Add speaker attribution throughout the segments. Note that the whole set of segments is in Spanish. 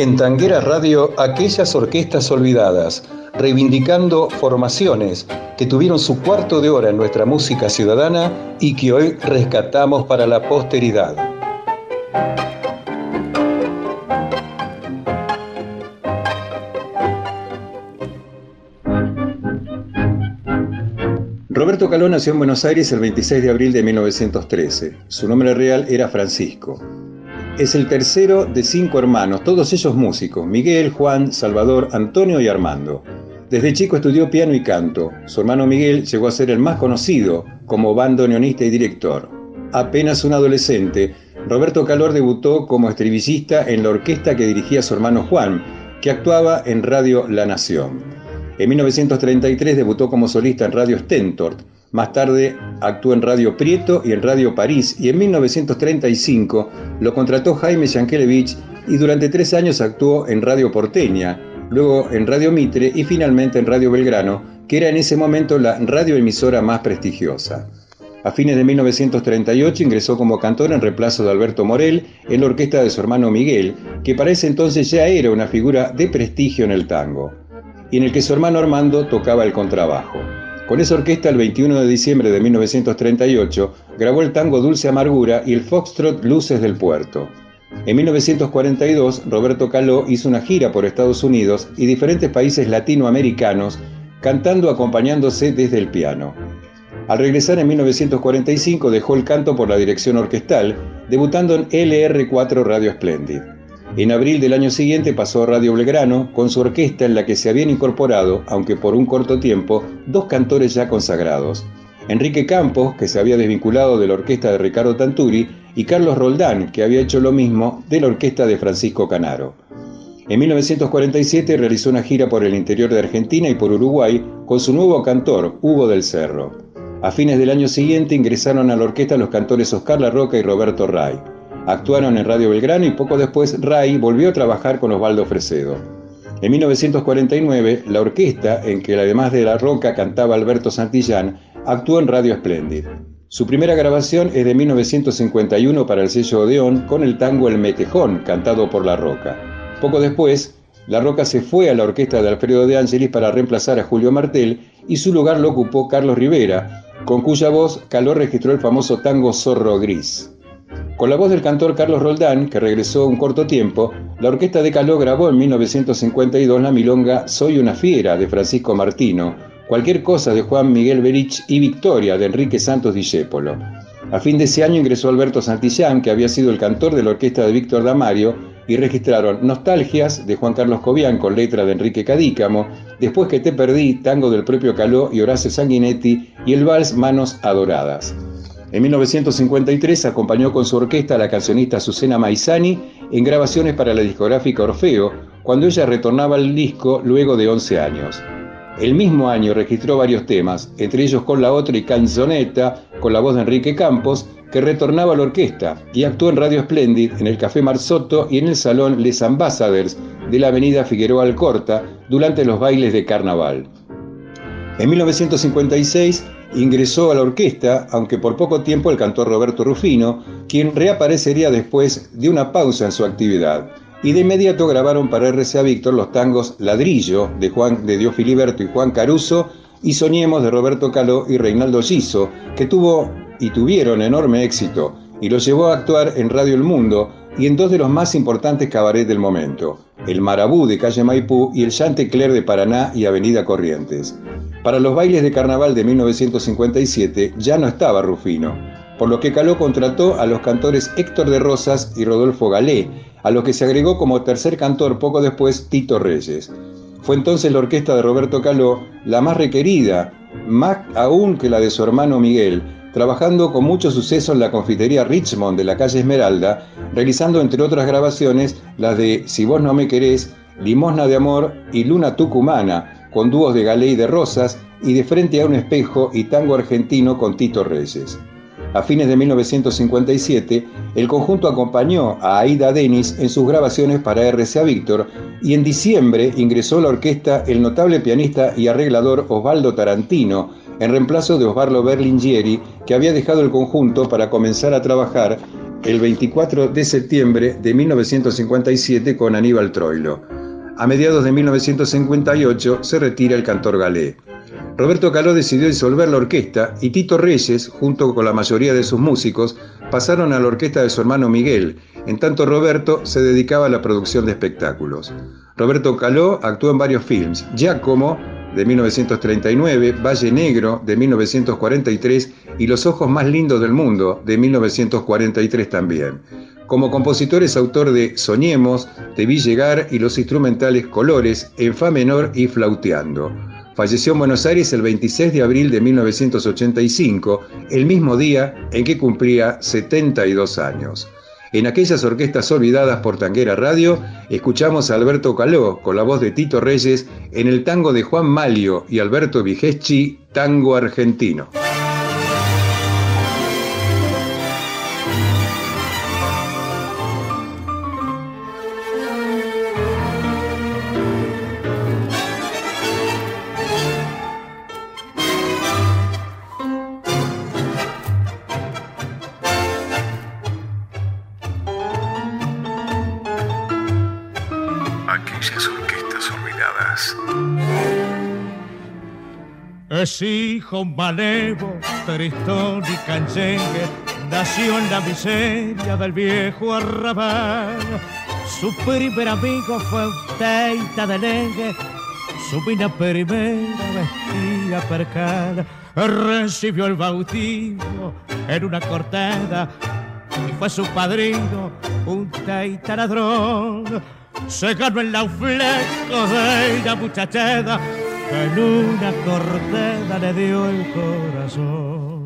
Speaker 1: En Tanguera Radio, aquellas orquestas olvidadas, reivindicando formaciones que tuvieron su cuarto de hora en nuestra música ciudadana y que hoy rescatamos para la posteridad. Roberto Caló nació en Buenos Aires el 26 de abril de 1913. Su nombre real era Francisco. Es el tercero de cinco hermanos, todos ellos músicos, Miguel, Juan, Salvador, Antonio y Armando. Desde chico estudió piano y canto. Su hermano Miguel llegó a ser el más conocido como bandoneonista y director. Apenas un adolescente, Roberto Calor debutó como estribillista en la orquesta que dirigía su hermano Juan, que actuaba en Radio La Nación. En 1933 debutó como solista en Radio Stentort, más tarde actuó en Radio Prieto y en Radio París y en 1935 lo contrató Jaime Yankelevich y durante tres años actuó en Radio Porteña, luego en Radio Mitre y finalmente en Radio Belgrano, que era en ese momento la radioemisora más prestigiosa. A fines de 1938 ingresó como cantor en reemplazo de Alberto Morel en la orquesta de su hermano Miguel, que para ese entonces ya era una figura de prestigio en el tango, y en el que su hermano Armando tocaba el contrabajo. Con esa orquesta, el 21 de diciembre de 1938, grabó el tango Dulce Amargura y el foxtrot Luces del Puerto. En 1942, Roberto Caló hizo una gira por Estados Unidos y diferentes países latinoamericanos, cantando acompañándose desde el piano. Al regresar en 1945 dejó el canto por la dirección orquestal, debutando en LR4 Radio Splendid. En abril del año siguiente pasó a Radio Belgrano con su orquesta en la que se habían incorporado, aunque por un corto tiempo, dos cantores ya consagrados. Enrique Campos, que se había desvinculado de la orquesta de Ricardo Tanturi, y Carlos Roldán, que había hecho lo mismo de la orquesta de Francisco Canaro. En 1947 realizó una gira por el interior de Argentina y por Uruguay con su nuevo cantor, Hugo del Cerro. A fines del año siguiente ingresaron a la orquesta los cantores Oscar La Roca y Roberto Ray. Actuaron en Radio Belgrano y poco después Ray volvió a trabajar con Osvaldo Fresedo. En 1949, la orquesta, en que además de La Roca cantaba Alberto Santillán, actuó en Radio Splendid. Su primera grabación es de 1951 para el sello Odeón con el tango El Metejón, cantado por La Roca. Poco después, La Roca se fue a la orquesta de Alfredo de Angelis para reemplazar a Julio Martel y su lugar lo ocupó Carlos Rivera, con cuya voz Caló registró el famoso tango Zorro Gris. Con la voz del cantor Carlos Roldán, que regresó un corto tiempo, la orquesta de Caló grabó en 1952 la milonga Soy una fiera de Francisco Martino, Cualquier cosa de Juan Miguel Berich y Victoria de Enrique Santos Discépolo. A fin de ese año ingresó Alberto Santillán, que había sido el cantor de la orquesta de Víctor Damario, y registraron Nostalgias de Juan Carlos Cobian con letra de Enrique Cadícamo, Después que te perdí, tango del propio Caló y Horacio Sanguinetti, y el vals Manos Adoradas. En 1953 acompañó con su orquesta a la cancionista Azucena Maizani en grabaciones para la discográfica Orfeo, cuando ella retornaba al disco luego de 11 años. El mismo año registró varios temas, entre ellos con la otra y Canzoneta, con la voz de Enrique Campos, que retornaba a la orquesta y actuó en Radio Splendid, en el Café Marzotto y en el Salón Les Ambassadors de la Avenida Figueroa Alcorta durante los bailes de carnaval. En 1956 ingresó a la orquesta, aunque por poco tiempo el cantor Roberto Rufino, quien reaparecería después de una pausa en su actividad. Y de inmediato grabaron para RCA Víctor los tangos Ladrillo de Juan de Dios Filiberto y Juan Caruso y Soñemos de Roberto Caló y Reinaldo Giso, que tuvo y tuvieron enorme éxito y los llevó a actuar en Radio El Mundo y en dos de los más importantes cabarets del momento, el Marabú de calle Maipú y el Chantecler de Paraná y Avenida Corrientes. Para los bailes de carnaval de 1957 ya no estaba Rufino, por lo que Caló contrató a los cantores Héctor de Rosas y Rodolfo Galé, a los que se agregó como tercer cantor poco después Tito Reyes. Fue entonces la orquesta de Roberto Caló la más requerida, más aún que la de su hermano Miguel, trabajando con mucho suceso en la confitería Richmond de la calle Esmeralda, realizando entre otras grabaciones las de Si vos no me querés, Limosna de Amor y Luna Tucumana, con dúos de Galé y de Rosas, y de Frente a un espejo y tango argentino con Tito Reyes. A fines de 1957, el conjunto acompañó a Aida Denis en sus grabaciones para RCA Víctor y en diciembre ingresó a la orquesta el notable pianista y arreglador Osvaldo Tarantino, en reemplazo de Osvaldo Berlingieri, que había dejado el conjunto para comenzar a trabajar el 24 de septiembre de 1957 con Aníbal Troilo. A mediados de 1958 se retira el cantor galé. Roberto Caló decidió disolver la orquesta y Tito Reyes, junto con la mayoría de sus músicos, pasaron a la orquesta de su hermano Miguel, en tanto Roberto se dedicaba a la producción de espectáculos. Roberto Caló actuó en varios films, Giacomo, de 1939, Valle Negro, de 1943 y Los Ojos Más Lindos del Mundo, de 1943 también. Como compositor es autor de Soñemos, Te vi llegar y los instrumentales Colores, en Fa menor y Flauteando. Falleció en Buenos Aires el 26 de abril de 1985, el mismo día en que cumplía 72 años. En aquellas orquestas olvidadas por Tanguera Radio, escuchamos a Alberto Caló con la voz de Tito Reyes en el tango de Juan Malio y Alberto Vigeschi, Tango Argentino.
Speaker 2: Es hijo malevo, tristón y canchengue, nació en la miseria del viejo arrabal. Su primer amigo fue un teita de lengue, su mina primera vestía percal. Recibió el bautismo en una cortada y fue su padrino un teita ladrón. Se ganó el laufleco de la muchachada en una corteza le dio el corazón.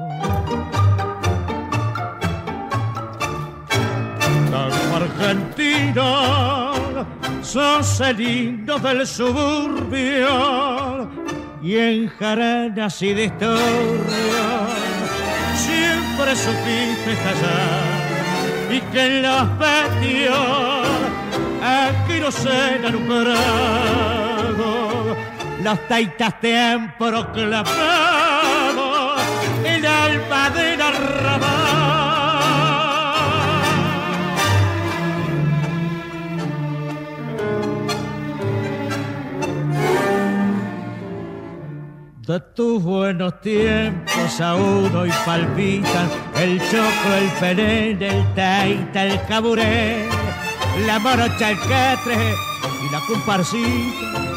Speaker 2: Tango argentino, sos el himno del suburbio y en jaranas y distorsión siempre supiste callar y que en los patios aquí no se los taitas te han proclamado el alma del. De tus buenos tiempos aún hoy palpitan el choco, el penén, el taita, el caburé, la morocha, el catre y la comparsita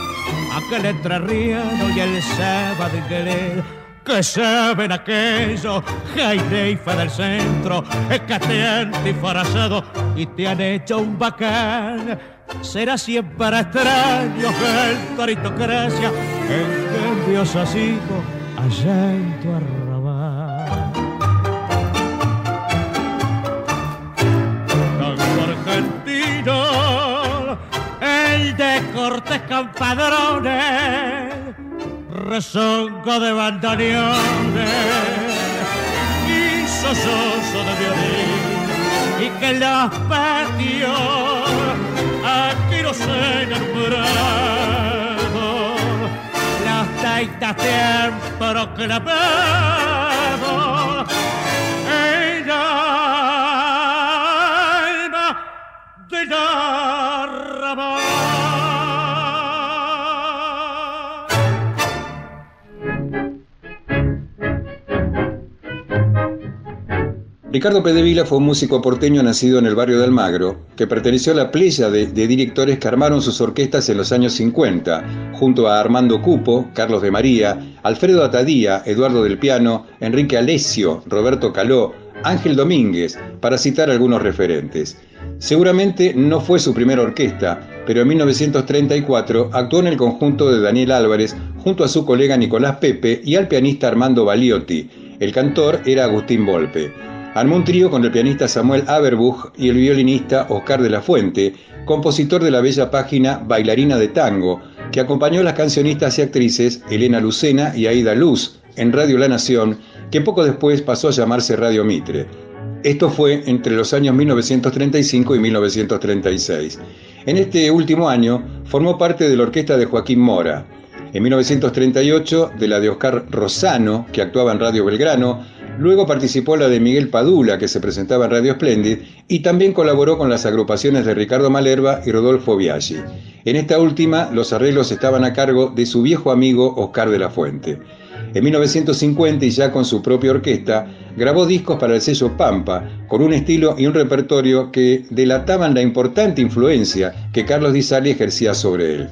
Speaker 2: aquel entrerriano y el sábado inglés que saben aquello, Jaime y del centro, escateante y farazado, y te han hecho un bacán. Será siempre extraño que el aristocracia envidios así allá en tu arrabal. De cortes campadrones, rezongo de bandoneones y sososo de violín, y que los patios aquí no se nombrado, las taitas tiempo proclamado, ella
Speaker 1: Ricardo Pedevila fue un músico porteño nacido en el barrio de Almagro, que perteneció a la playa de, de, directores que armaron sus orquestas en los años 50, junto a Armando Cupo, Carlos de María, Alfredo Atadía, Eduardo del Piano, Enrique Alesio, Roberto Caló, Ángel Domínguez, para citar algunos referentes. Seguramente no fue su primera orquesta, pero en 1934 actuó en el conjunto de Daniel Álvarez junto a su colega Nicolás Pepe y al pianista Armando Baliotti. El cantor era Agustín Volpe. Armó un trío con el pianista Samuel Aberbuch y el violinista Oscar de la Fuente, compositor de la bella página Bailarina de Tango, que acompañó a las cancionistas y actrices Elena Lucena y Aida Luz en Radio La Nación, que poco después pasó a llamarse Radio Mitre. Esto fue entre los años 1935 y 1936. En este último año formó parte de la orquesta de Joaquín Mora. En 1938 de la de Oscar Rosano, que actuaba en Radio Belgrano, Luego participó la de Miguel Padula, que se presentaba en Radio Splendid, y también colaboró con las agrupaciones de Ricardo Malerva y Rodolfo Biaggi. En esta última, los arreglos estaban a cargo de su viejo amigo Oscar de la Fuente. En 1950, y ya con su propia orquesta, grabó discos para el sello Pampa, con un estilo y un repertorio que delataban la importante influencia que Carlos Di Sali ejercía sobre él.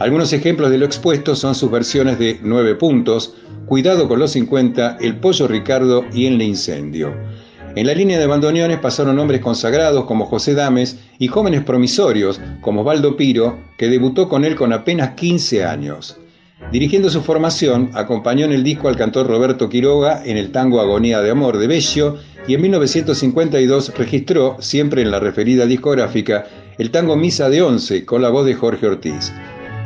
Speaker 1: Algunos ejemplos de lo expuesto son sus versiones de Nueve Puntos, Cuidado con los 50, El Pollo Ricardo y el Incendio. En la línea de bandoneones pasaron hombres consagrados como José Dames y jóvenes promisorios como Osvaldo Piro, que debutó con él con apenas 15 años. Dirigiendo su formación, acompañó en el disco al cantor Roberto Quiroga en el tango Agonía de Amor de Bello y en 1952 registró, siempre en la referida discográfica, el tango Misa de Once con la voz de Jorge Ortiz.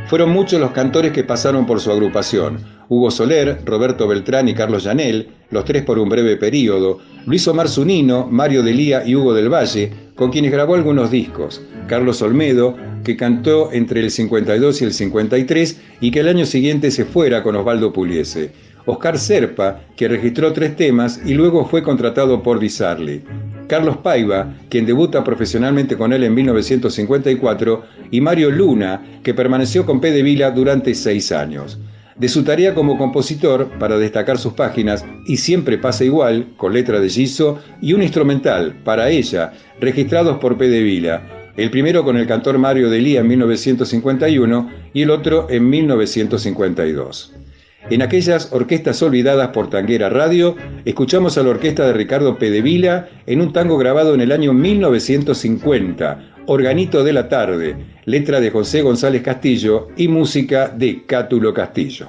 Speaker 1: Fueron muchos los cantores que pasaron por su agrupación. Hugo Soler, Roberto Beltrán y Carlos Llanel, los tres por un breve periodo, Luis Omar Zunino, Mario Delía y Hugo del Valle, con quienes grabó algunos discos, Carlos Olmedo, que cantó entre el 52 y el 53 y que el año siguiente se fuera con Osvaldo Puliese, Oscar Serpa, que registró tres temas y luego fue contratado por Disarli. Carlos Paiva, quien debuta profesionalmente con él en 1954, y Mario Luna, que permaneció con P. de Vila durante seis años. De su tarea como compositor, para destacar sus páginas, y siempre pasa igual, con letra de Giso, y un instrumental, para ella, registrados por P. de Vila, el primero con el cantor Mario Delía en 1951 y el otro en 1952. En aquellas orquestas olvidadas por Tanguera Radio, escuchamos a la orquesta de Ricardo Pedevila en un tango grabado en el año 1950, Organito de la Tarde, letra de José González Castillo y música de Cátulo Castillo.